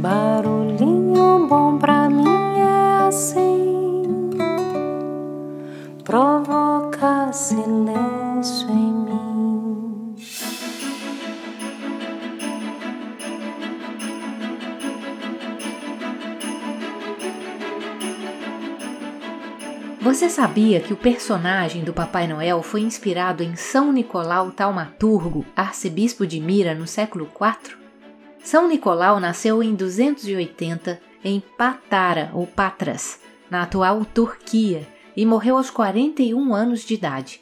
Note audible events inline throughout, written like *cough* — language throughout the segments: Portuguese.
Barulhinho bom pra mim é assim, provoca silêncio em mim. Você sabia que o personagem do Papai Noel foi inspirado em São Nicolau Taumaturgo, arcebispo de Mira no século IV? São Nicolau nasceu em 280 em Patara ou Patras, na atual Turquia, e morreu aos 41 anos de idade.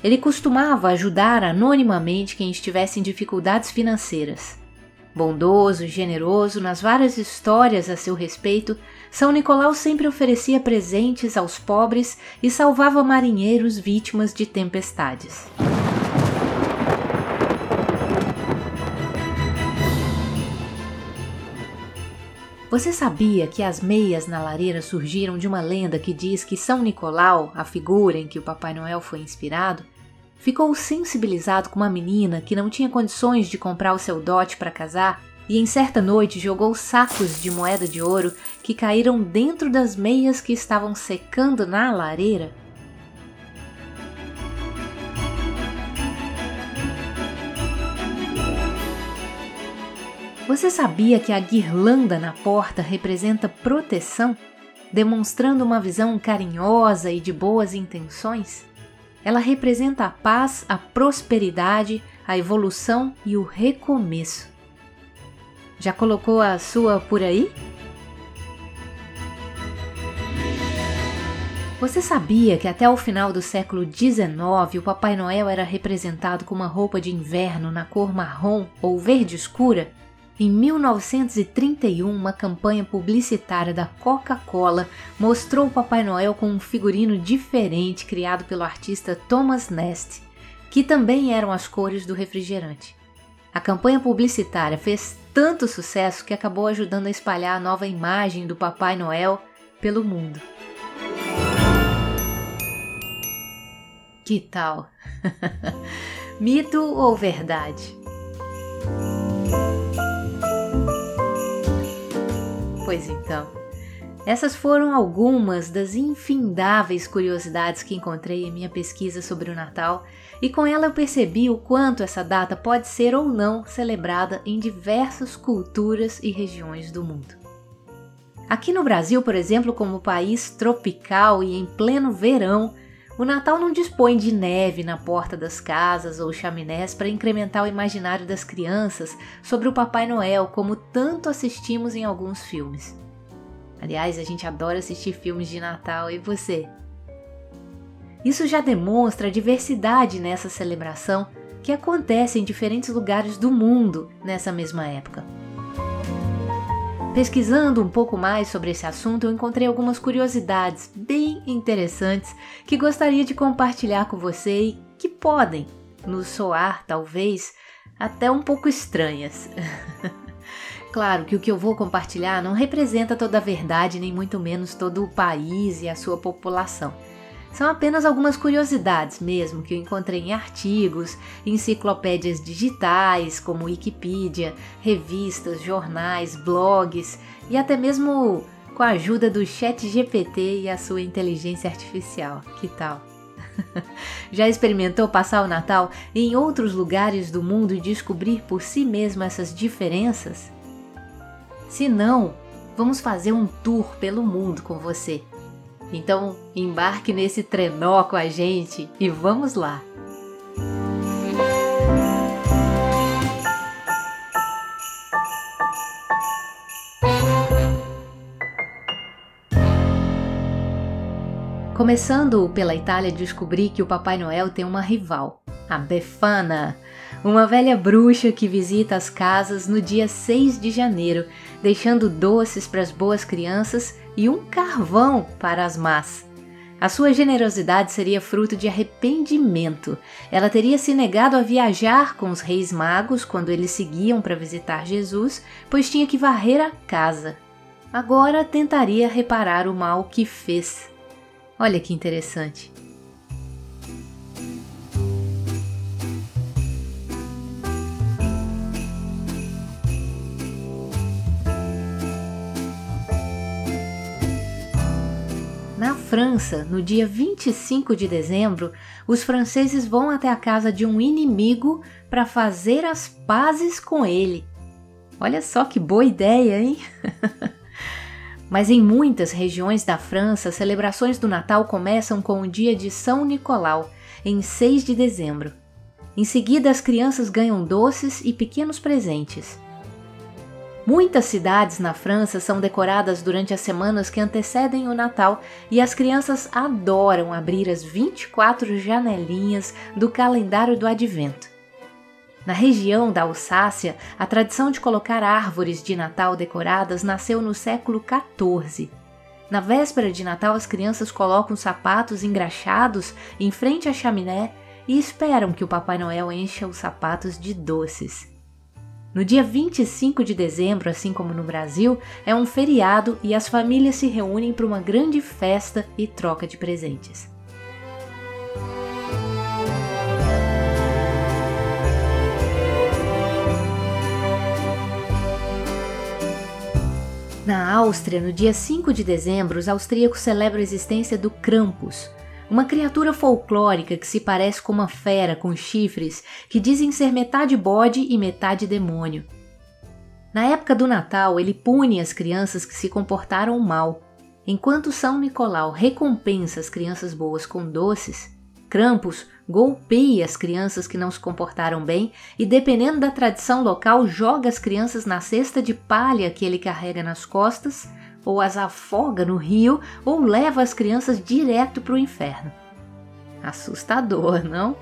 Ele costumava ajudar anonimamente quem estivesse em dificuldades financeiras. Bondoso e generoso nas várias histórias a seu respeito, São Nicolau sempre oferecia presentes aos pobres e salvava marinheiros vítimas de tempestades. Você sabia que as meias na lareira surgiram de uma lenda que diz que São Nicolau, a figura em que o Papai Noel foi inspirado, ficou sensibilizado com uma menina que não tinha condições de comprar o seu dote para casar e em certa noite jogou sacos de moeda de ouro que caíram dentro das meias que estavam secando na lareira? Você sabia que a guirlanda na porta representa proteção, demonstrando uma visão carinhosa e de boas intenções? Ela representa a paz, a prosperidade, a evolução e o recomeço. Já colocou a sua por aí? Você sabia que até o final do século XIX o Papai Noel era representado com uma roupa de inverno na cor marrom ou verde escura em 1931, uma campanha publicitária da Coca-Cola mostrou o Papai Noel com um figurino diferente criado pelo artista Thomas Nast, que também eram as cores do refrigerante. A campanha publicitária fez tanto sucesso que acabou ajudando a espalhar a nova imagem do Papai Noel pelo mundo. Que tal? *laughs* Mito ou verdade? Pois então, essas foram algumas das infindáveis curiosidades que encontrei em minha pesquisa sobre o Natal, e com ela eu percebi o quanto essa data pode ser ou não celebrada em diversas culturas e regiões do mundo. Aqui no Brasil, por exemplo, como país tropical e em pleno verão, o Natal não dispõe de neve na porta das casas ou chaminés para incrementar o imaginário das crianças sobre o Papai Noel, como tanto assistimos em alguns filmes. Aliás, a gente adora assistir filmes de Natal, e você? Isso já demonstra a diversidade nessa celebração que acontece em diferentes lugares do mundo nessa mesma época. Pesquisando um pouco mais sobre esse assunto, eu encontrei algumas curiosidades bem interessantes que gostaria de compartilhar com você e que podem nos soar, talvez, até um pouco estranhas. *laughs* claro que o que eu vou compartilhar não representa toda a verdade, nem muito menos todo o país e a sua população. São apenas algumas curiosidades mesmo que eu encontrei em artigos, enciclopédias digitais como Wikipedia, revistas, jornais, blogs e até mesmo com a ajuda do Chat GPT e a sua inteligência artificial. Que tal? *laughs* Já experimentou passar o Natal em outros lugares do mundo e descobrir por si mesmo essas diferenças? Se não, vamos fazer um tour pelo mundo com você. Então, embarque nesse trenó com a gente e vamos lá! Começando pela Itália, descobri que o Papai Noel tem uma rival, a Befana, uma velha bruxa que visita as casas no dia 6 de janeiro, deixando doces para as boas crianças e um carvão para as más. A sua generosidade seria fruto de arrependimento. Ela teria se negado a viajar com os reis magos quando eles seguiam para visitar Jesus, pois tinha que varrer a casa. Agora tentaria reparar o mal que fez. Olha que interessante. França, no dia 25 de dezembro, os franceses vão até a casa de um inimigo para fazer as pazes com ele. Olha só que boa ideia, hein? *laughs* Mas em muitas regiões da França, celebrações do Natal começam com o dia de São Nicolau, em 6 de dezembro. Em seguida, as crianças ganham doces e pequenos presentes. Muitas cidades na França são decoradas durante as semanas que antecedem o Natal e as crianças adoram abrir as 24 janelinhas do calendário do Advento. Na região da Alsácia, a tradição de colocar árvores de Natal decoradas nasceu no século XIV. Na véspera de Natal, as crianças colocam sapatos engraxados em frente à chaminé e esperam que o Papai Noel encha os sapatos de doces. No dia 25 de dezembro, assim como no Brasil, é um feriado e as famílias se reúnem para uma grande festa e troca de presentes. Na Áustria, no dia 5 de dezembro, os austríacos celebram a existência do Krampus, uma criatura folclórica que se parece com uma fera com chifres que dizem ser metade bode e metade demônio. Na época do Natal, ele pune as crianças que se comportaram mal, enquanto São Nicolau recompensa as crianças boas com doces. Krampus golpeia as crianças que não se comportaram bem e, dependendo da tradição local, joga as crianças na cesta de palha que ele carrega nas costas, ou as afoga no rio, ou leva as crianças direto para o inferno. Assustador, não?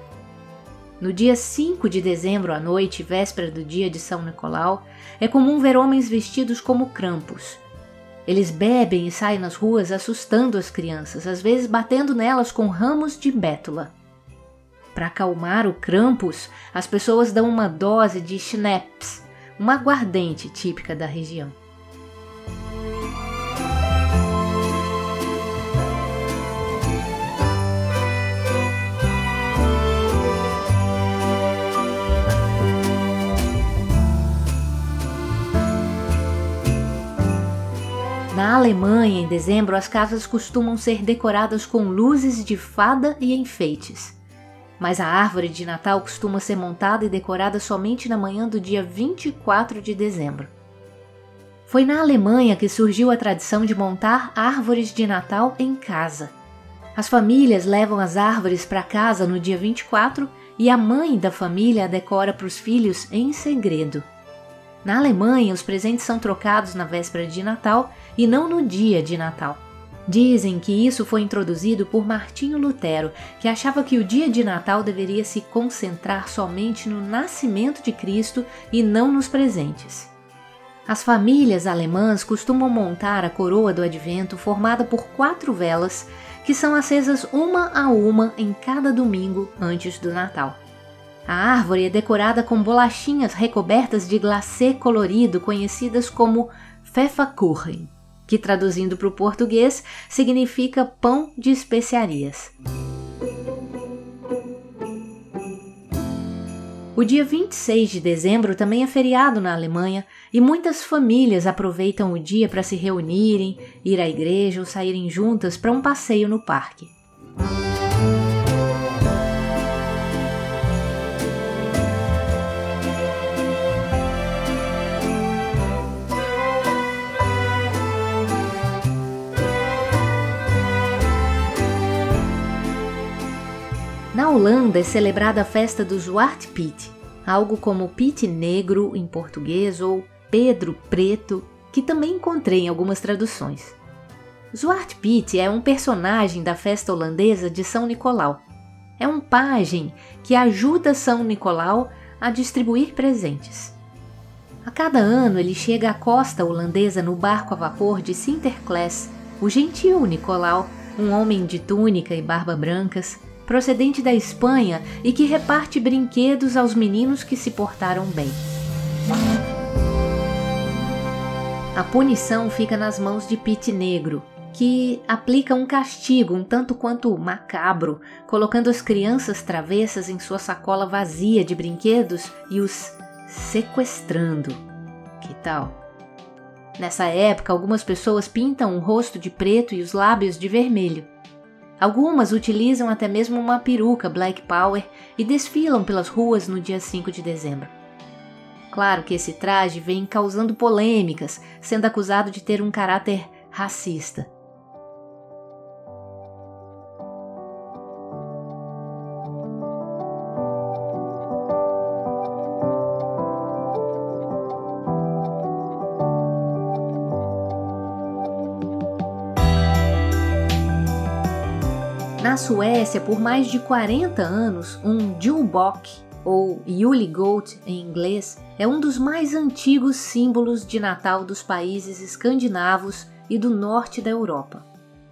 No dia 5 de dezembro à noite, véspera do dia de São Nicolau, é comum ver homens vestidos como Krampus. Eles bebem e saem nas ruas assustando as crianças, às vezes batendo nelas com ramos de bétula. Para acalmar o Krampus, as pessoas dão uma dose de schnapps, uma aguardente típica da região. Na Alemanha, em dezembro, as casas costumam ser decoradas com luzes de fada e enfeites. Mas a árvore de Natal costuma ser montada e decorada somente na manhã do dia 24 de dezembro. Foi na Alemanha que surgiu a tradição de montar árvores de Natal em casa. As famílias levam as árvores para casa no dia 24 e a mãe da família a decora para os filhos em segredo. Na Alemanha, os presentes são trocados na véspera de Natal e não no dia de Natal. Dizem que isso foi introduzido por Martinho Lutero, que achava que o dia de Natal deveria se concentrar somente no nascimento de Cristo e não nos presentes. As famílias alemãs costumam montar a coroa do advento formada por quatro velas que são acesas uma a uma em cada domingo antes do Natal. A árvore é decorada com bolachinhas recobertas de glacê colorido conhecidas como Pfefferkuchen que traduzindo para o português significa pão de especiarias. O dia 26 de dezembro também é feriado na Alemanha e muitas famílias aproveitam o dia para se reunirem, ir à igreja ou saírem juntas para um passeio no parque. Holanda é celebrada a festa do Zwarte Piet, algo como Piet Negro em português ou Pedro Preto, que também encontrei em algumas traduções. Zwarte Piet é um personagem da festa holandesa de São Nicolau. É um pajem que ajuda São Nicolau a distribuir presentes. A cada ano ele chega à costa holandesa no barco a vapor de Sinterklaas, o gentil Nicolau, um homem de túnica e barba brancas, procedente da Espanha e que reparte brinquedos aos meninos que se portaram bem. A punição fica nas mãos de Pete Negro, que aplica um castigo um tanto quanto macabro, colocando as crianças travessas em sua sacola vazia de brinquedos e os sequestrando. Que tal? Nessa época, algumas pessoas pintam o rosto de preto e os lábios de vermelho. Algumas utilizam até mesmo uma peruca Black Power e desfilam pelas ruas no dia 5 de dezembro. Claro que esse traje vem causando polêmicas, sendo acusado de ter um caráter racista. Suécia, por mais de 40 anos, um Julbok, ou Julegoat em inglês, é um dos mais antigos símbolos de Natal dos países escandinavos e do norte da Europa.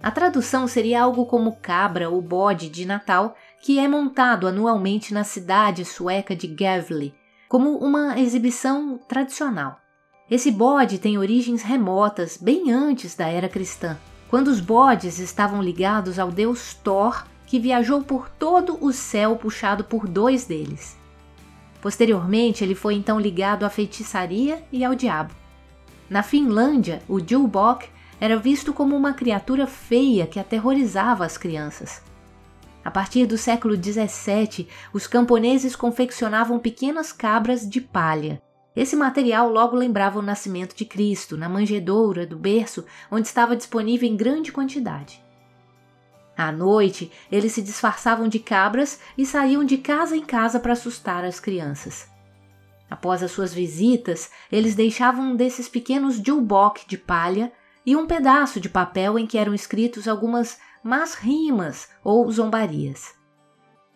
A tradução seria algo como cabra ou bode de Natal, que é montado anualmente na cidade sueca de Gävle, como uma exibição tradicional. Esse bode tem origens remotas, bem antes da era cristã quando os bodes estavam ligados ao deus Thor, que viajou por todo o céu puxado por dois deles. Posteriormente, ele foi então ligado à feitiçaria e ao diabo. Na Finlândia, o Julbok era visto como uma criatura feia que aterrorizava as crianças. A partir do século XVII, os camponeses confeccionavam pequenas cabras de palha esse material logo lembrava o nascimento de Cristo na manjedoura do berço, onde estava disponível em grande quantidade. À noite, eles se disfarçavam de cabras e saíam de casa em casa para assustar as crianças. Após as suas visitas, eles deixavam um desses pequenos julbok de palha e um pedaço de papel em que eram escritos algumas más rimas ou zombarias.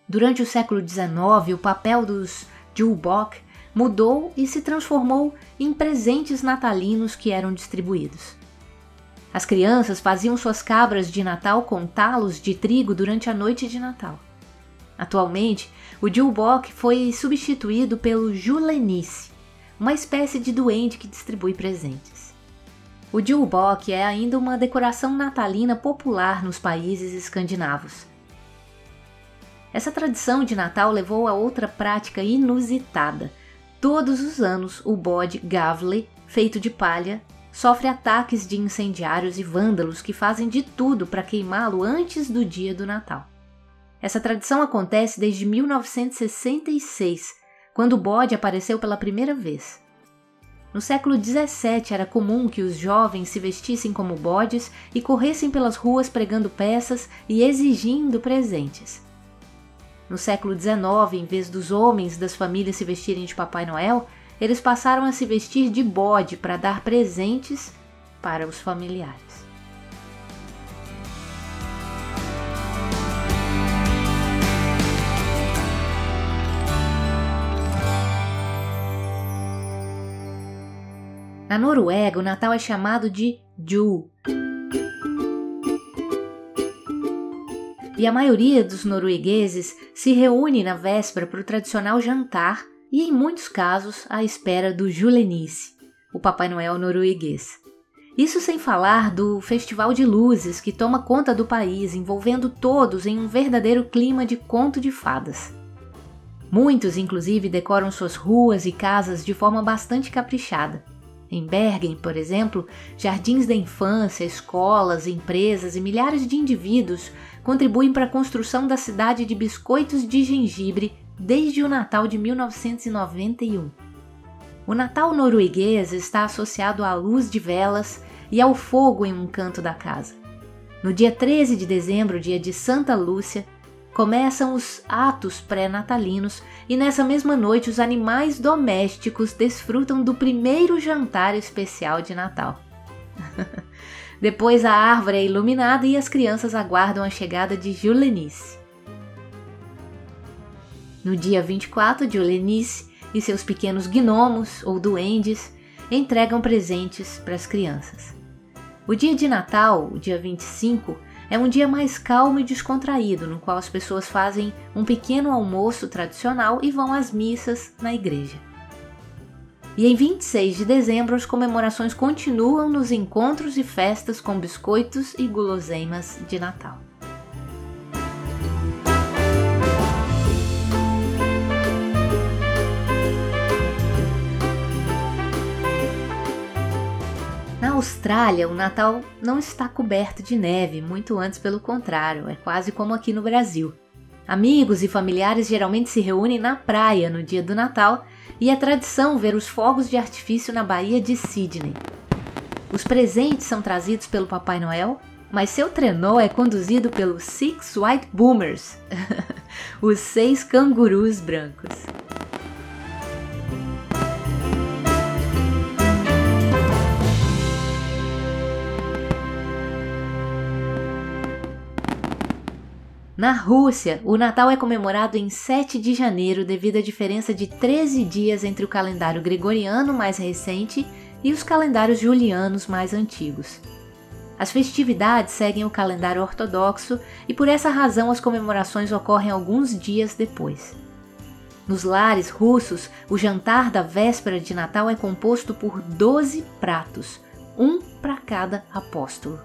Durante o século XIX, o papel dos julbok mudou e se transformou em presentes natalinos que eram distribuídos. As crianças faziam suas cabras de Natal com talos de trigo durante a noite de Natal. Atualmente, o Julbok foi substituído pelo Julenice, uma espécie de duende que distribui presentes. O Julbok é ainda uma decoração natalina popular nos países escandinavos. Essa tradição de Natal levou a outra prática inusitada, Todos os anos, o bode Gavle, feito de palha, sofre ataques de incendiários e vândalos que fazem de tudo para queimá-lo antes do dia do Natal. Essa tradição acontece desde 1966, quando o bode apareceu pela primeira vez. No século XVII era comum que os jovens se vestissem como bodes e corressem pelas ruas pregando peças e exigindo presentes. No século XIX, em vez dos homens das famílias se vestirem de Papai Noel, eles passaram a se vestir de bode para dar presentes para os familiares. Na Noruega, o Natal é chamado de Jul, e a maioria dos noruegueses se reúne na véspera para o tradicional jantar e, em muitos casos, à espera do Julenice, o Papai Noel norueguês. Isso sem falar do festival de luzes que toma conta do país, envolvendo todos em um verdadeiro clima de conto de fadas. Muitos, inclusive, decoram suas ruas e casas de forma bastante caprichada. Em Bergen, por exemplo, jardins da infância, escolas, empresas e milhares de indivíduos contribuem para a construção da cidade de biscoitos de gengibre desde o Natal de 1991. O Natal norueguês está associado à luz de velas e ao fogo em um canto da casa. No dia 13 de dezembro, dia de Santa Lúcia, começam os atos pré-natalinos e nessa mesma noite os animais domésticos desfrutam do primeiro jantar especial de Natal. *laughs* Depois a árvore é iluminada e as crianças aguardam a chegada de Julenice. No dia 24, Julenice e seus pequenos gnomos ou duendes entregam presentes para as crianças. O dia de Natal, o dia 25, é um dia mais calmo e descontraído, no qual as pessoas fazem um pequeno almoço tradicional e vão às missas na igreja. E em 26 de dezembro, as comemorações continuam nos encontros e festas com biscoitos e guloseimas de Natal. Na Austrália, o Natal não está coberto de neve, muito antes pelo contrário, é quase como aqui no Brasil. Amigos e familiares geralmente se reúnem na praia no dia do Natal e é tradição ver os fogos de artifício na Baía de Sydney. Os presentes são trazidos pelo Papai Noel, mas seu trenó é conduzido pelos Six White Boomers, *laughs* os seis cangurus brancos. Na Rússia, o Natal é comemorado em 7 de janeiro devido à diferença de 13 dias entre o calendário gregoriano mais recente e os calendários julianos mais antigos. As festividades seguem o calendário ortodoxo e por essa razão as comemorações ocorrem alguns dias depois. Nos lares russos, o jantar da véspera de Natal é composto por 12 pratos, um para cada apóstolo.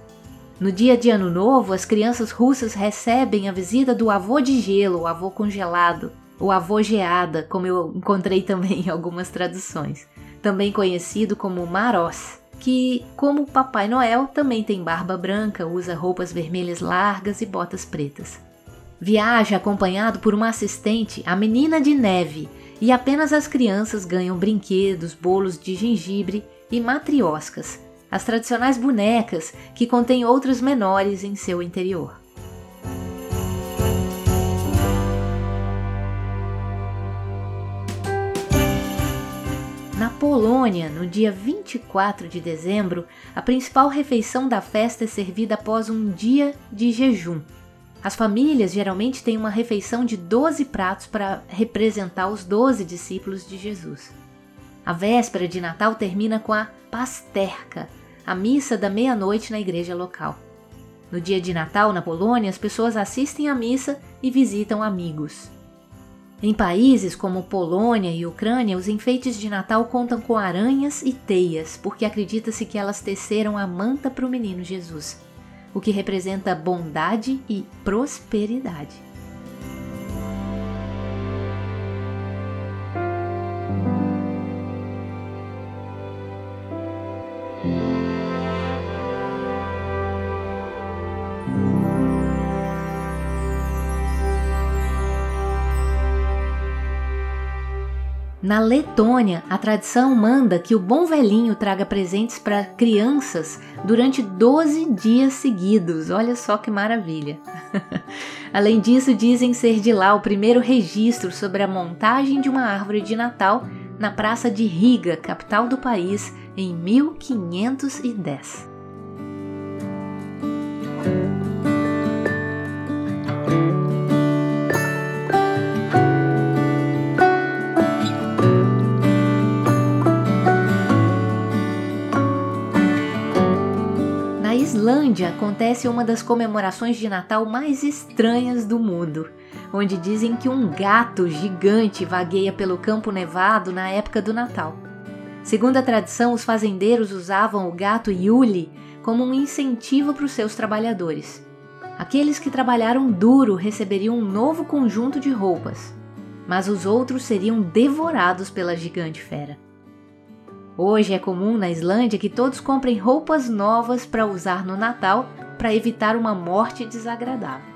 No dia de Ano Novo, as crianças russas recebem a visita do avô de gelo, o avô congelado, o avô geada, como eu encontrei também em algumas traduções, também conhecido como Maros, que, como Papai Noel, também tem barba branca, usa roupas vermelhas largas e botas pretas. Viaja acompanhado por uma assistente, a Menina de Neve, e apenas as crianças ganham brinquedos, bolos de gengibre e matrioscas, as tradicionais bonecas que contêm outras menores em seu interior. Na Polônia, no dia 24 de dezembro, a principal refeição da festa é servida após um dia de jejum. As famílias geralmente têm uma refeição de 12 pratos para representar os 12 discípulos de Jesus. A véspera de Natal termina com a pasterka, a missa da meia-noite na igreja local. No dia de Natal, na Polônia, as pessoas assistem à missa e visitam amigos. Em países como Polônia e Ucrânia, os enfeites de Natal contam com aranhas e teias, porque acredita-se que elas teceram a manta para o menino Jesus, o que representa bondade e prosperidade. Na Letônia, a tradição manda que o bom velhinho traga presentes para crianças durante 12 dias seguidos. Olha só que maravilha! *laughs* Além disso, dizem ser de lá o primeiro registro sobre a montagem de uma árvore de Natal na praça de Riga, capital do país, em 1510. Islândia acontece uma das comemorações de Natal mais estranhas do mundo, onde dizem que um gato gigante vagueia pelo campo nevado na época do Natal. Segundo a tradição, os fazendeiros usavam o gato Yuli como um incentivo para os seus trabalhadores. Aqueles que trabalharam duro receberiam um novo conjunto de roupas, mas os outros seriam devorados pela gigante fera. Hoje é comum na Islândia que todos comprem roupas novas para usar no Natal para evitar uma morte desagradável.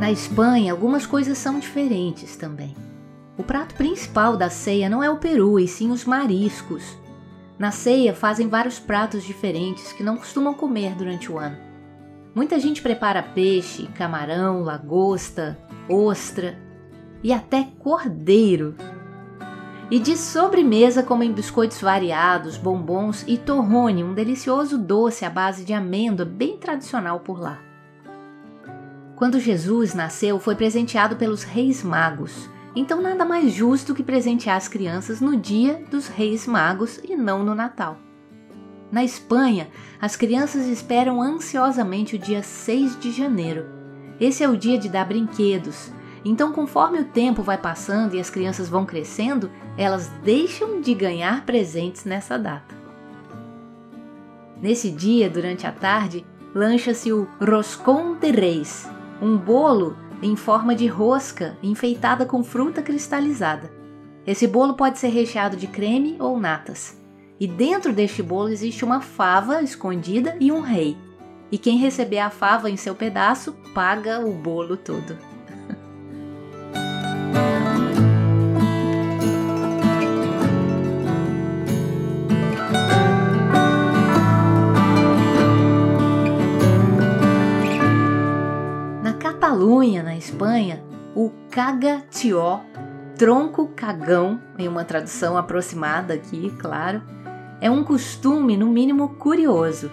Na Espanha, algumas coisas são diferentes também. O prato principal da ceia não é o peru, e sim os mariscos. Na ceia fazem vários pratos diferentes que não costumam comer durante o ano. Muita gente prepara peixe, camarão, lagosta, ostra e até cordeiro. E de sobremesa comem biscoitos variados, bombons e torrone, um delicioso doce à base de amêndoa bem tradicional por lá. Quando Jesus nasceu, foi presenteado pelos reis magos então, nada mais justo que presentear as crianças no dia dos Reis Magos e não no Natal. Na Espanha, as crianças esperam ansiosamente o dia 6 de janeiro. Esse é o dia de dar brinquedos, Então, conforme o tempo vai passando e as crianças vão crescendo, elas deixam de ganhar presentes nessa data. Nesse dia, durante a tarde, lancha-se o Roscon de Reis, um bolo em forma de rosca enfeitada com fruta cristalizada. Esse bolo pode ser recheado de creme ou natas. E dentro deste bolo existe uma fava escondida e um rei. E quem receber a fava em seu pedaço paga o bolo todo. Cagatió, tronco cagão, em uma tradução aproximada aqui, claro, é um costume no mínimo curioso.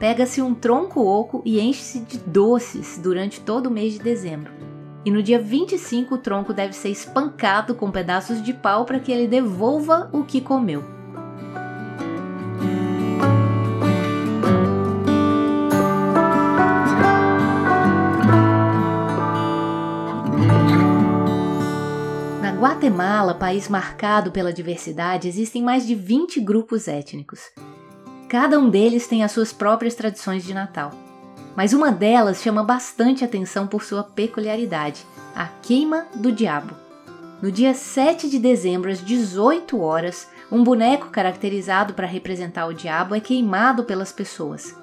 Pega-se um tronco oco e enche-se de doces durante todo o mês de dezembro. E no dia 25 o tronco deve ser espancado com pedaços de pau para que ele devolva o que comeu. Guatemala, país marcado pela diversidade, existem mais de 20 grupos étnicos. Cada um deles tem as suas próprias tradições de Natal. Mas uma delas chama bastante atenção por sua peculiaridade: a queima do diabo. No dia 7 de dezembro, às 18 horas, um boneco caracterizado para representar o diabo é queimado pelas pessoas.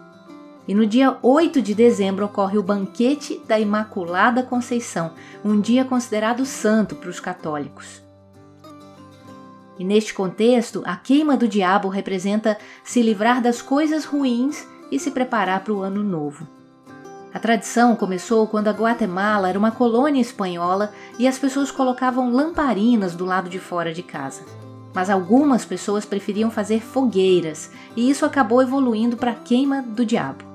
E no dia 8 de dezembro ocorre o Banquete da Imaculada Conceição, um dia considerado santo para os católicos. E neste contexto, a queima do diabo representa se livrar das coisas ruins e se preparar para o ano novo. A tradição começou quando a Guatemala era uma colônia espanhola e as pessoas colocavam lamparinas do lado de fora de casa. Mas algumas pessoas preferiam fazer fogueiras, e isso acabou evoluindo para a queima do diabo.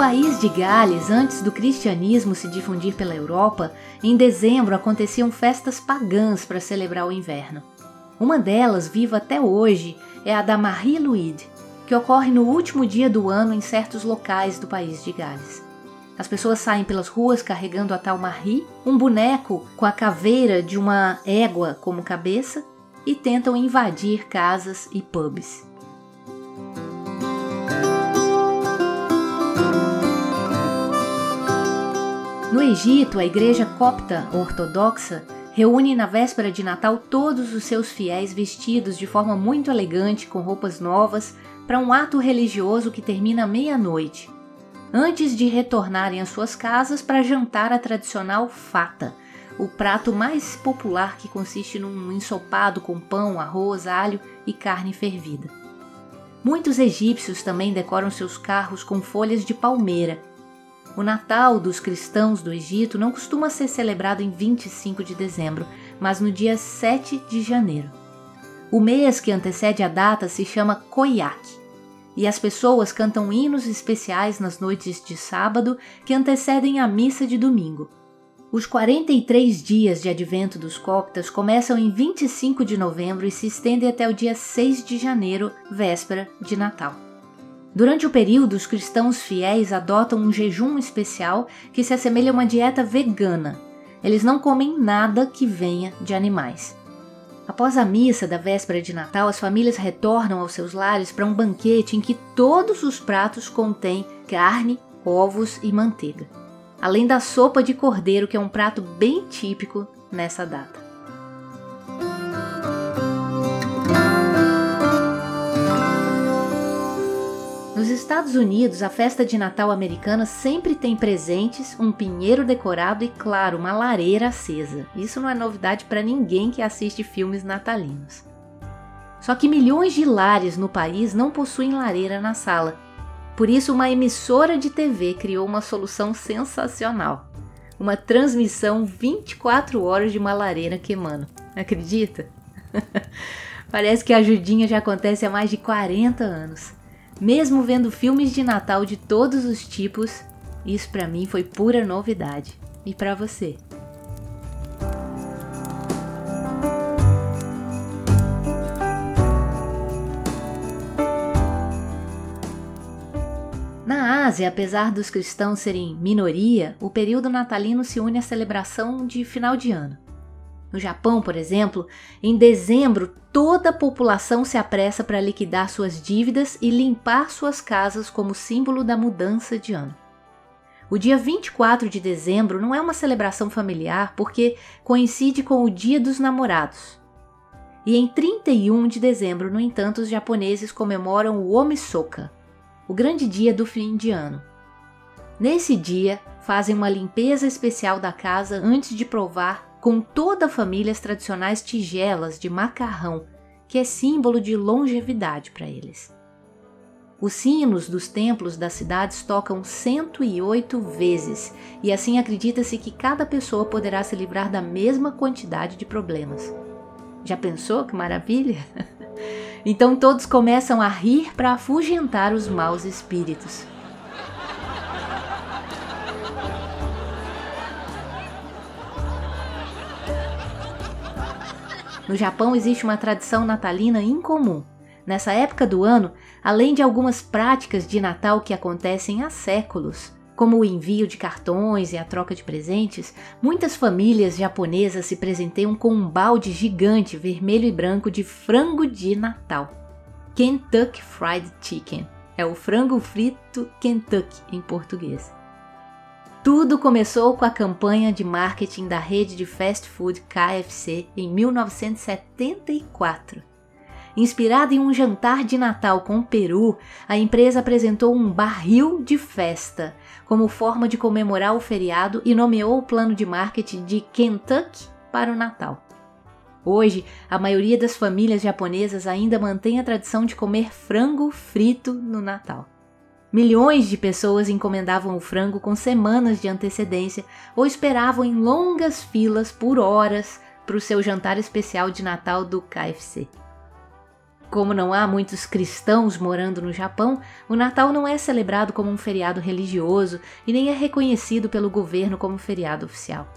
País de Gales, antes do cristianismo se difundir pela Europa, em dezembro aconteciam festas pagãs para celebrar o inverno. Uma delas, viva até hoje, é a da Marie Louise, que ocorre no último dia do ano em certos locais do país de Gales. As pessoas saem pelas ruas carregando a tal Marie, um boneco com a caveira de uma égua como cabeça, e tentam invadir casas e pubs. No Egito, a igreja copta ortodoxa reúne na véspera de Natal todos os seus fiéis vestidos de forma muito elegante, com roupas novas, para um ato religioso que termina à meia-noite, antes de retornarem às suas casas para jantar a tradicional fata, o prato mais popular que consiste num ensopado com pão, arroz, alho e carne fervida. Muitos egípcios também decoram seus carros com folhas de palmeira o Natal dos cristãos do Egito não costuma ser celebrado em 25 de dezembro, mas no dia 7 de janeiro. O mês que antecede a data se chama Koyak, e as pessoas cantam hinos especiais nas noites de sábado que antecedem a missa de domingo. Os 43 dias de advento dos coptas começam em 25 de novembro e se estendem até o dia 6 de janeiro, véspera de Natal. Durante o período, os cristãos fiéis adotam um jejum especial que se assemelha a uma dieta vegana. Eles não comem nada que venha de animais. Após a missa da véspera de Natal, as famílias retornam aos seus lares para um banquete em que todos os pratos contêm carne, ovos e manteiga, além da sopa de cordeiro, que é um prato bem típico nessa data. Nos Estados Unidos, a festa de Natal americana sempre tem presentes, um pinheiro decorado e, claro, uma lareira acesa. Isso não é novidade para ninguém que assiste filmes natalinos. Só que milhões de lares no país não possuem lareira na sala. Por isso, uma emissora de TV criou uma solução sensacional: uma transmissão 24 horas de uma lareira queimando. Acredita? *laughs* Parece que a ajudinha já acontece há mais de 40 anos. Mesmo vendo filmes de Natal de todos os tipos, isso para mim foi pura novidade. E para você? e apesar dos cristãos serem minoria, o período natalino se une à celebração de final de ano. No Japão, por exemplo, em dezembro toda a população se apressa para liquidar suas dívidas e limpar suas casas como símbolo da mudança de ano. O dia 24 de dezembro não é uma celebração familiar porque coincide com o Dia dos Namorados. E em 31 de dezembro, no entanto, os japoneses comemoram o Omisoka, o grande dia do fim de ano. Nesse dia, fazem uma limpeza especial da casa antes de provar com toda a família as tradicionais tigelas de macarrão, que é símbolo de longevidade para eles. Os sinos dos templos das cidades tocam 108 vezes, e assim acredita-se que cada pessoa poderá se livrar da mesma quantidade de problemas. Já pensou que maravilha? *laughs* então todos começam a rir para afugentar os maus espíritos. No Japão existe uma tradição natalina incomum. Nessa época do ano, além de algumas práticas de Natal que acontecem há séculos, como o envio de cartões e a troca de presentes, muitas famílias japonesas se presenteiam com um balde gigante vermelho e branco de frango de Natal. Kentucky Fried Chicken. É o frango frito Kentucky em português. Tudo começou com a campanha de marketing da rede de fast food KFC em 1974. Inspirada em um jantar de Natal com Peru, a empresa apresentou um barril de festa como forma de comemorar o feriado e nomeou o plano de marketing de Kentucky para o Natal. Hoje, a maioria das famílias japonesas ainda mantém a tradição de comer frango frito no Natal. Milhões de pessoas encomendavam o frango com semanas de antecedência ou esperavam em longas filas por horas para o seu jantar especial de Natal do KFC. Como não há muitos cristãos morando no Japão, o Natal não é celebrado como um feriado religioso e nem é reconhecido pelo governo como feriado oficial.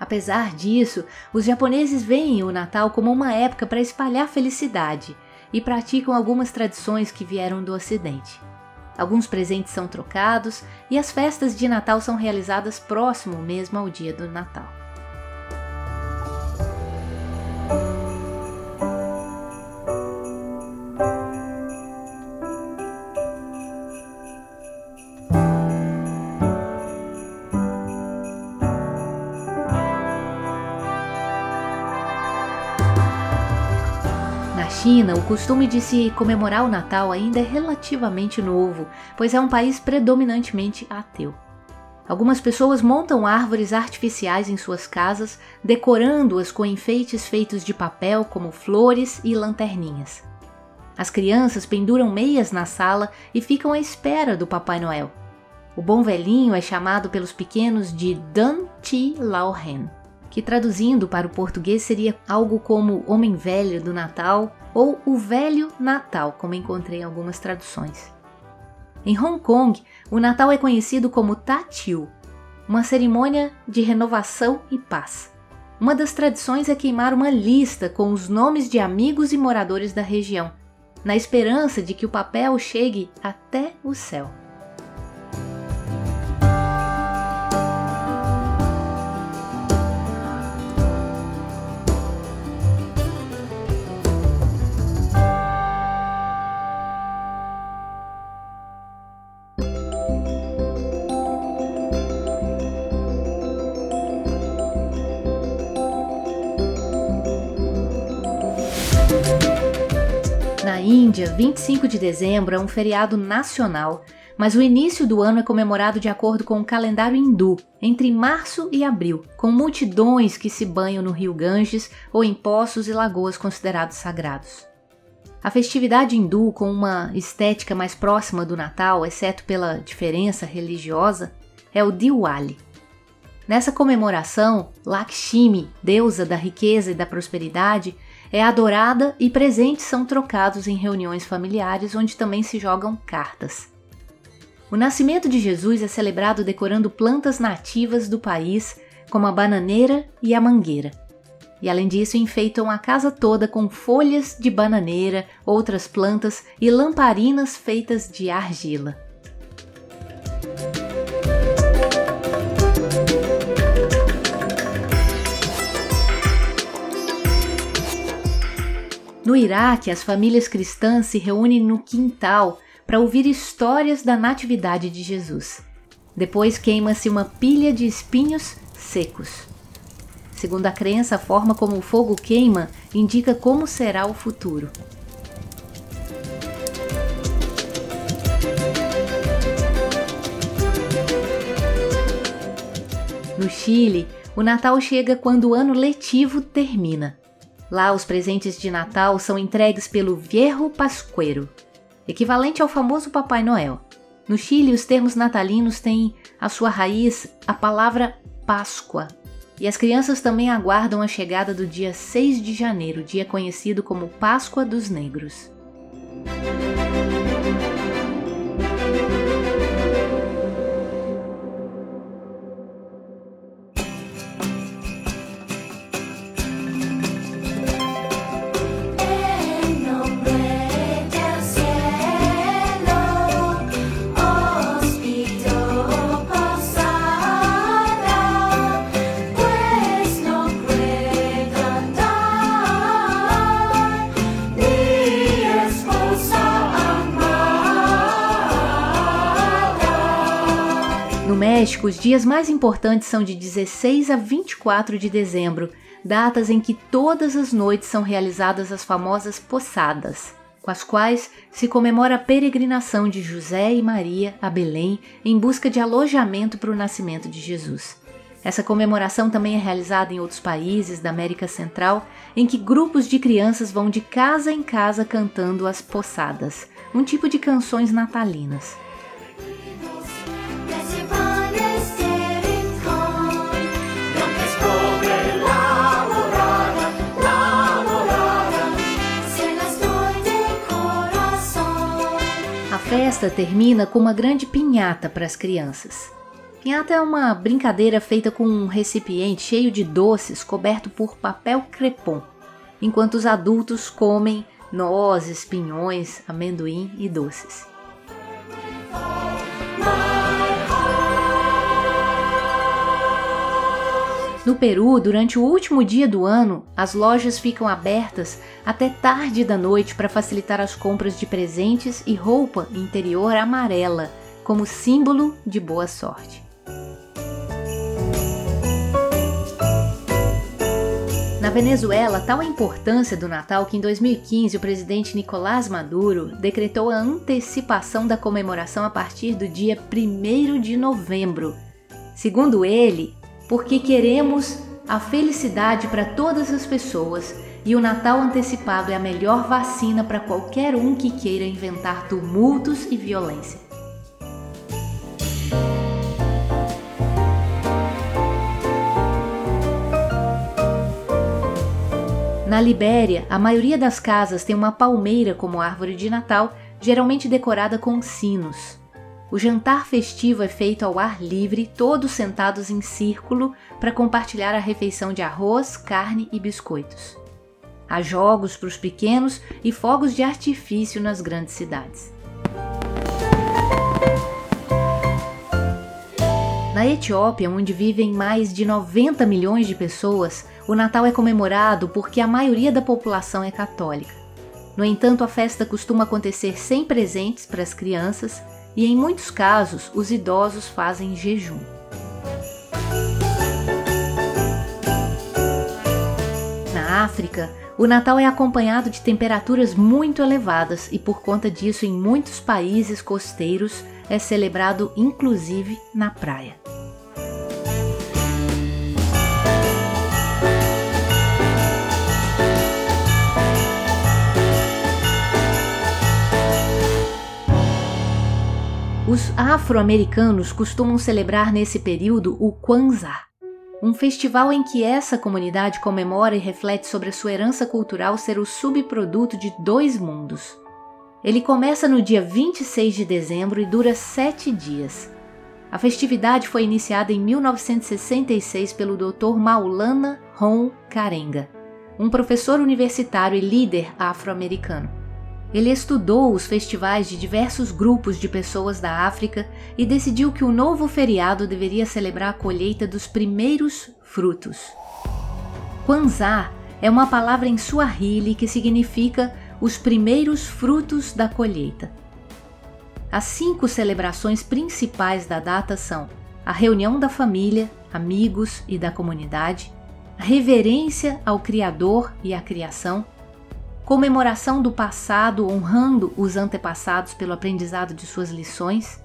Apesar disso, os japoneses veem o Natal como uma época para espalhar felicidade e praticam algumas tradições que vieram do Ocidente. Alguns presentes são trocados e as festas de Natal são realizadas próximo mesmo ao dia do Natal. O costume de se comemorar o Natal ainda é relativamente novo, pois é um país predominantemente ateu. Algumas pessoas montam árvores artificiais em suas casas, decorando-as com enfeites feitos de papel, como flores e lanterninhas. As crianças penduram meias na sala e ficam à espera do Papai Noel. O bom velhinho é chamado pelos pequenos de Dan Chi Lao Hen que traduzindo para o português seria algo como Homem Velho do Natal ou O Velho Natal, como encontrei em algumas traduções. Em Hong Kong, o Natal é conhecido como Tatiu, uma cerimônia de renovação e paz. Uma das tradições é queimar uma lista com os nomes de amigos e moradores da região, na esperança de que o papel chegue até o céu. Índia, 25 de dezembro é um feriado nacional, mas o início do ano é comemorado de acordo com o calendário hindu, entre março e abril, com multidões que se banham no rio Ganges ou em poços e lagoas considerados sagrados. A festividade hindu, com uma estética mais próxima do Natal, exceto pela diferença religiosa, é o Diwali. Nessa comemoração, Lakshmi, deusa da riqueza e da prosperidade, é adorada e presentes são trocados em reuniões familiares onde também se jogam cartas. O nascimento de Jesus é celebrado decorando plantas nativas do país, como a bananeira e a mangueira. E além disso, enfeitam a casa toda com folhas de bananeira, outras plantas e lamparinas feitas de argila. Iraque, as famílias cristãs se reúnem no quintal para ouvir histórias da Natividade de Jesus. Depois queima-se uma pilha de espinhos secos. Segundo a crença, a forma como o fogo queima indica como será o futuro. No Chile, o Natal chega quando o ano letivo termina. Lá, os presentes de Natal são entregues pelo Viejo Pascuero, equivalente ao famoso Papai Noel. No Chile, os termos natalinos têm a sua raiz a palavra Páscoa, e as crianças também aguardam a chegada do dia 6 de janeiro, dia conhecido como Páscoa dos Negros. Dias mais importantes são de 16 a 24 de dezembro, datas em que todas as noites são realizadas as famosas poçadas, com as quais se comemora a peregrinação de José e Maria a Belém em busca de alojamento para o nascimento de Jesus. Essa comemoração também é realizada em outros países da América Central, em que grupos de crianças vão de casa em casa cantando as poçadas, um tipo de canções natalinas. Festa termina com uma grande pinhata para as crianças. Pinhata é uma brincadeira feita com um recipiente cheio de doces coberto por papel crepom, enquanto os adultos comem nozes, pinhões, amendoim e doces. No Peru, durante o último dia do ano, as lojas ficam abertas até tarde da noite para facilitar as compras de presentes e roupa interior amarela, como símbolo de boa sorte. Na Venezuela, tal a importância do Natal que em 2015 o presidente Nicolás Maduro decretou a antecipação da comemoração a partir do dia 1 de novembro. Segundo ele, porque queremos a felicidade para todas as pessoas e o Natal antecipado é a melhor vacina para qualquer um que queira inventar tumultos e violência. Na Libéria, a maioria das casas tem uma palmeira como árvore de Natal, geralmente decorada com sinos. O jantar festivo é feito ao ar livre, todos sentados em círculo para compartilhar a refeição de arroz, carne e biscoitos. Há jogos para os pequenos e fogos de artifício nas grandes cidades. Na Etiópia, onde vivem mais de 90 milhões de pessoas, o Natal é comemorado porque a maioria da população é católica. No entanto, a festa costuma acontecer sem presentes para as crianças e em muitos casos os idosos fazem jejum. Na África, o Natal é acompanhado de temperaturas muito elevadas e, por conta disso, em muitos países costeiros é celebrado inclusive na praia. Os afro-americanos costumam celebrar nesse período o Kwanzaa, um festival em que essa comunidade comemora e reflete sobre a sua herança cultural ser o subproduto de dois mundos. Ele começa no dia 26 de dezembro e dura sete dias. A festividade foi iniciada em 1966 pelo Dr. Maulana Ron Karenga, um professor universitário e líder afro-americano. Ele estudou os festivais de diversos grupos de pessoas da África e decidiu que o novo feriado deveria celebrar a colheita dos primeiros frutos. Kwanzaa é uma palavra em Swahili que significa os primeiros frutos da colheita. As cinco celebrações principais da data são a reunião da família, amigos e da comunidade, reverência ao Criador e à criação, comemoração do passado honrando os antepassados pelo aprendizado de suas lições,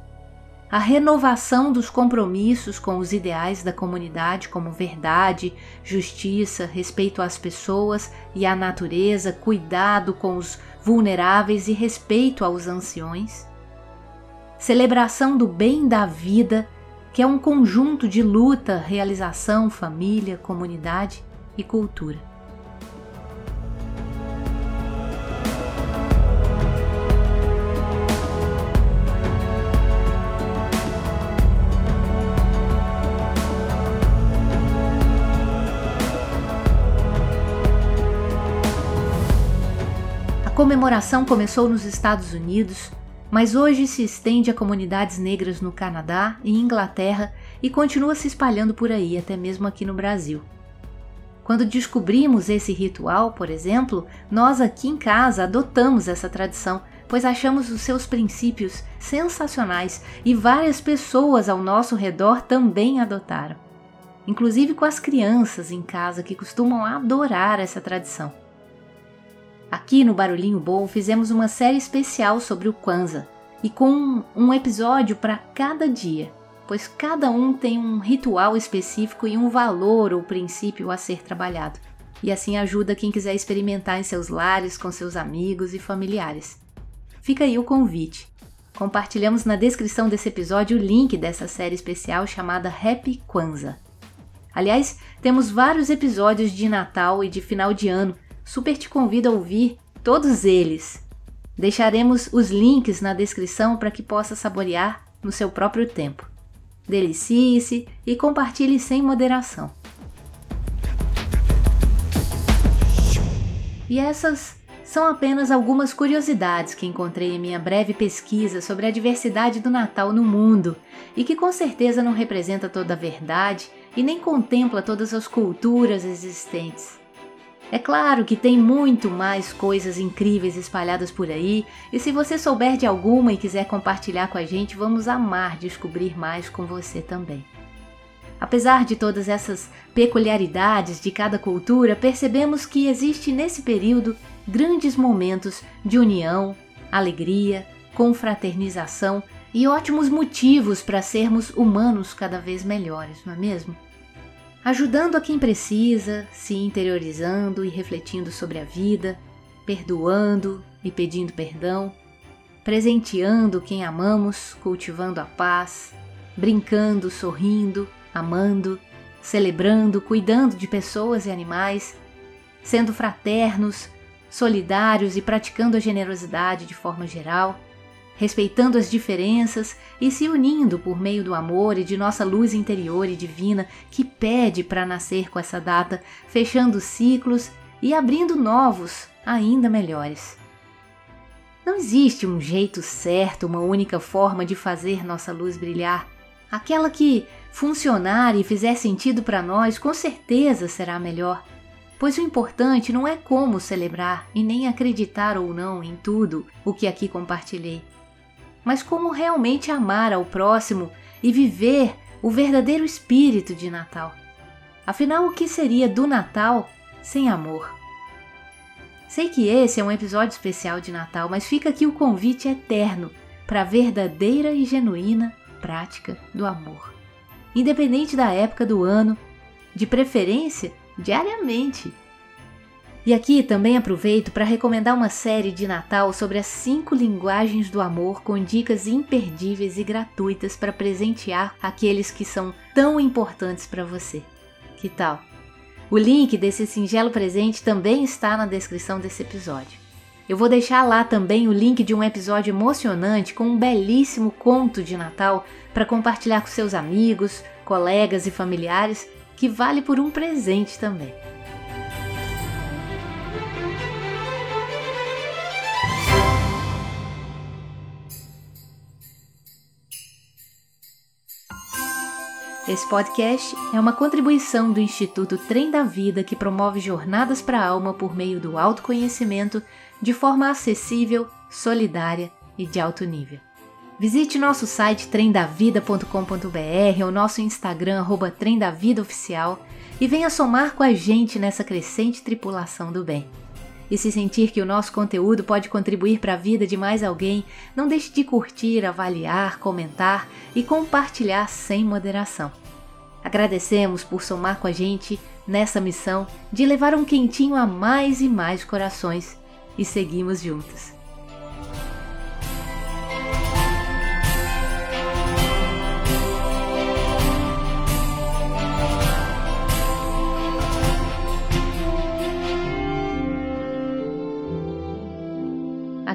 a renovação dos compromissos com os ideais da comunidade, como verdade, justiça, respeito às pessoas e à natureza, cuidado com os vulneráveis e respeito aos anciões. Celebração do bem da vida, que é um conjunto de luta, realização, família, comunidade e cultura. Comemoração começou nos Estados Unidos, mas hoje se estende a comunidades negras no Canadá e Inglaterra e continua se espalhando por aí, até mesmo aqui no Brasil. Quando descobrimos esse ritual, por exemplo, nós aqui em casa adotamos essa tradição, pois achamos os seus princípios sensacionais e várias pessoas ao nosso redor também adotaram. Inclusive com as crianças em casa que costumam adorar essa tradição. Aqui no Barulhinho Bom fizemos uma série especial sobre o Kwanzaa e com um episódio para cada dia, pois cada um tem um ritual específico e um valor ou princípio a ser trabalhado. E assim ajuda quem quiser experimentar em seus lares, com seus amigos e familiares. Fica aí o convite. Compartilhamos na descrição desse episódio o link dessa série especial chamada Happy Kwanzaa. Aliás, temos vários episódios de Natal e de final de ano super te convido a ouvir todos eles. Deixaremos os links na descrição para que possa saborear no seu próprio tempo. Delicie-se e compartilhe sem moderação. E essas são apenas algumas curiosidades que encontrei em minha breve pesquisa sobre a diversidade do Natal no mundo e que com certeza não representa toda a verdade e nem contempla todas as culturas existentes. É claro que tem muito mais coisas incríveis espalhadas por aí, e se você souber de alguma e quiser compartilhar com a gente, vamos amar descobrir mais com você também. Apesar de todas essas peculiaridades de cada cultura, percebemos que existe nesse período grandes momentos de união, alegria, confraternização e ótimos motivos para sermos humanos cada vez melhores, não é mesmo? Ajudando a quem precisa, se interiorizando e refletindo sobre a vida, perdoando e pedindo perdão, presenteando quem amamos, cultivando a paz, brincando, sorrindo, amando, celebrando, cuidando de pessoas e animais, sendo fraternos, solidários e praticando a generosidade de forma geral respeitando as diferenças e se unindo por meio do amor e de nossa luz interior e divina que pede para nascer com essa data, fechando ciclos e abrindo novos, ainda melhores. Não existe um jeito certo, uma única forma de fazer nossa luz brilhar. Aquela que funcionar e fizer sentido para nós, com certeza será melhor. Pois o importante não é como celebrar e nem acreditar ou não em tudo o que aqui compartilhei mas como realmente amar ao próximo e viver o verdadeiro espírito de Natal. Afinal, o que seria do Natal sem amor? Sei que esse é um episódio especial de Natal, mas fica aqui o convite eterno para a verdadeira e genuína prática do amor. Independente da época do ano, de preferência diariamente. E aqui também aproveito para recomendar uma série de Natal sobre as cinco linguagens do amor com dicas imperdíveis e gratuitas para presentear aqueles que são tão importantes para você. Que tal? O link desse singelo presente também está na descrição desse episódio. Eu vou deixar lá também o link de um episódio emocionante com um belíssimo conto de Natal para compartilhar com seus amigos, colegas e familiares, que vale por um presente também. Esse podcast é uma contribuição do Instituto Trem da Vida que promove jornadas para a alma por meio do autoconhecimento de forma acessível, solidária e de alto nível. Visite nosso site tremdavida.com.br ou nosso Instagram arroba tremdavidaoficial e venha somar com a gente nessa crescente tripulação do bem. E se sentir que o nosso conteúdo pode contribuir para a vida de mais alguém, não deixe de curtir, avaliar, comentar e compartilhar sem moderação. Agradecemos por somar com a gente nessa missão de levar um quentinho a mais e mais corações e seguimos juntos.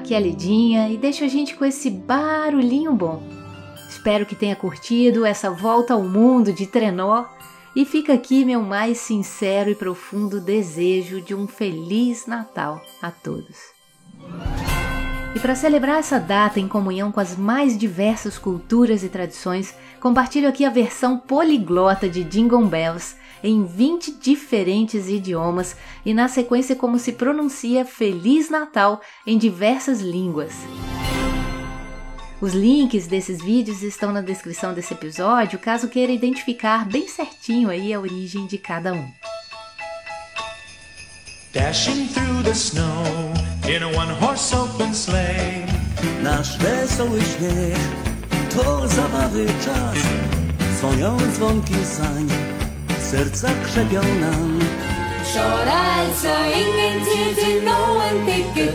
Aqui a Lidinha e deixa a gente com esse barulhinho bom. Espero que tenha curtido essa volta ao mundo de trenó e fica aqui meu mais sincero e profundo desejo de um feliz Natal a todos. E para celebrar essa data em comunhão com as mais diversas culturas e tradições, compartilho aqui a versão poliglota de Jingle Bells em 20 diferentes idiomas e na sequência como se pronuncia Feliz Natal em diversas línguas. Os links desses vídeos estão na descrição desse episódio, caso queira identificar bem certinho aí a origem de cada um. Dashing through the snow in a one-horse open sleigh. Nasz wesoły śmiech to zabawy czas, dzwonią dzwonki sań, serca krzepią nam. Kör alltså ingenting till någon tycker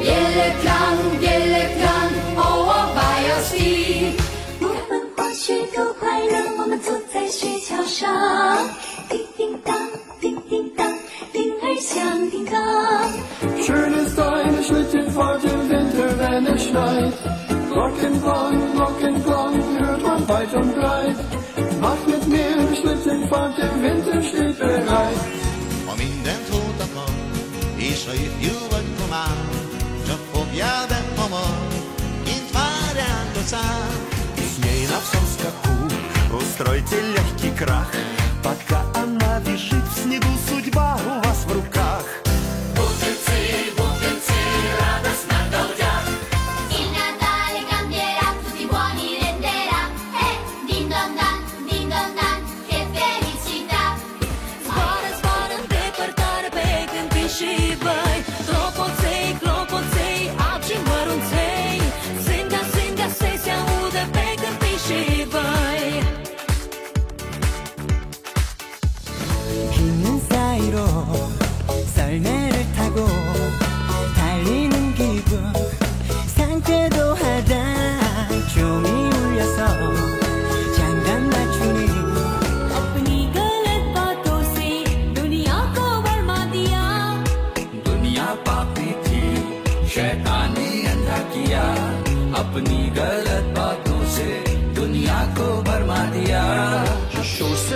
Bjällerklang, bjällerklang, och vad jag styr 我们或许都快乐，我们坐在雪橇上，叮叮当，叮叮当，铃儿响叮当。Schönes deine Schlittenfahrt im Winter, wenn es schneit. Glockenklang, Glockenklang, hört man weit und breit. rajt. Ha mindent hót akar, és ha itt jó vagy komár, csak fogjál be hamar, kint vár ránk a szár. Ей на всем скаку устройте легкий крах, пока она вишит в снегу сует.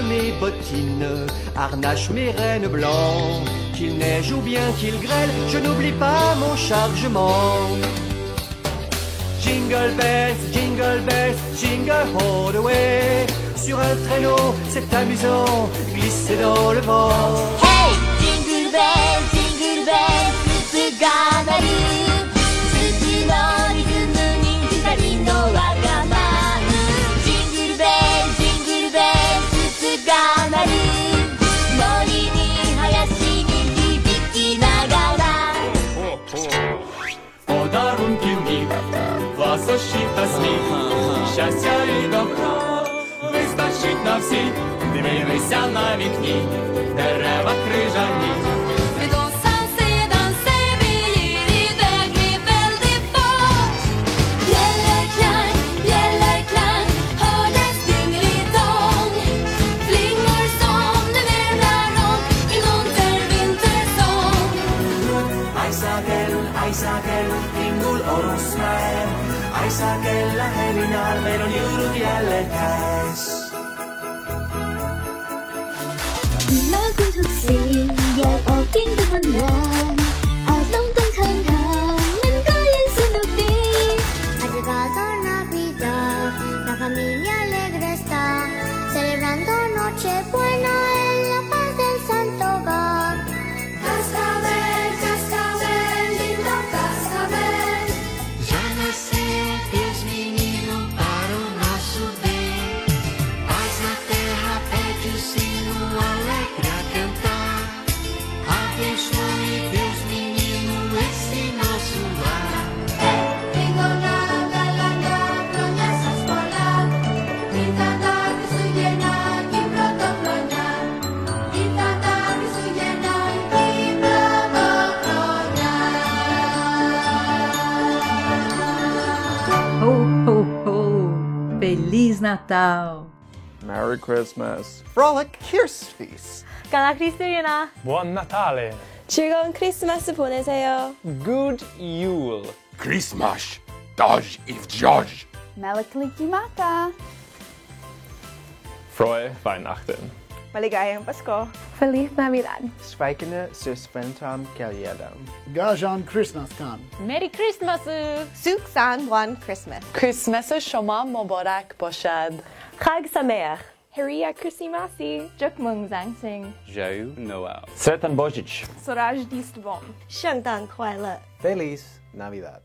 Mes bottines, harnache mes rênes blancs. Qu'il neige ou bien qu'il grêle, je n'oublie pas mon chargement. Jingle bells, jingle bells, jingle all the way. Sur un traîneau, c'est amusant, glisser dans le vent. Hey, jingle bells, jingle bells, щастя і добро вистачить на всіх, дивилися на вікні, дерева крижані. Pero jõulude jälle käes. Mä kysyn, at otin the näin. Natal! Merry Christmas. Frolic Kirstfeast. 까나크리스티나 Buon Natale! 즐거운 크리스마스 보내세요. Good Yule! Christmas, Dodge if George. Meleklikimaka. Frohe Weihnachten! Maligayang Pasko! Feliz Navidad! Svajkene Susventam Kalyadam! Gajan Christmas kan. Merry Christmas! Suk San Juan Christmas! Christmas Shoma Mobarak Boshad! Chag Sameach! Haria Krisimasi, Jukmung Zangsing, Joe Noel, Sertan Bojic, Suraj Distvom, Shangdan Kuaila, Feliz Navidad.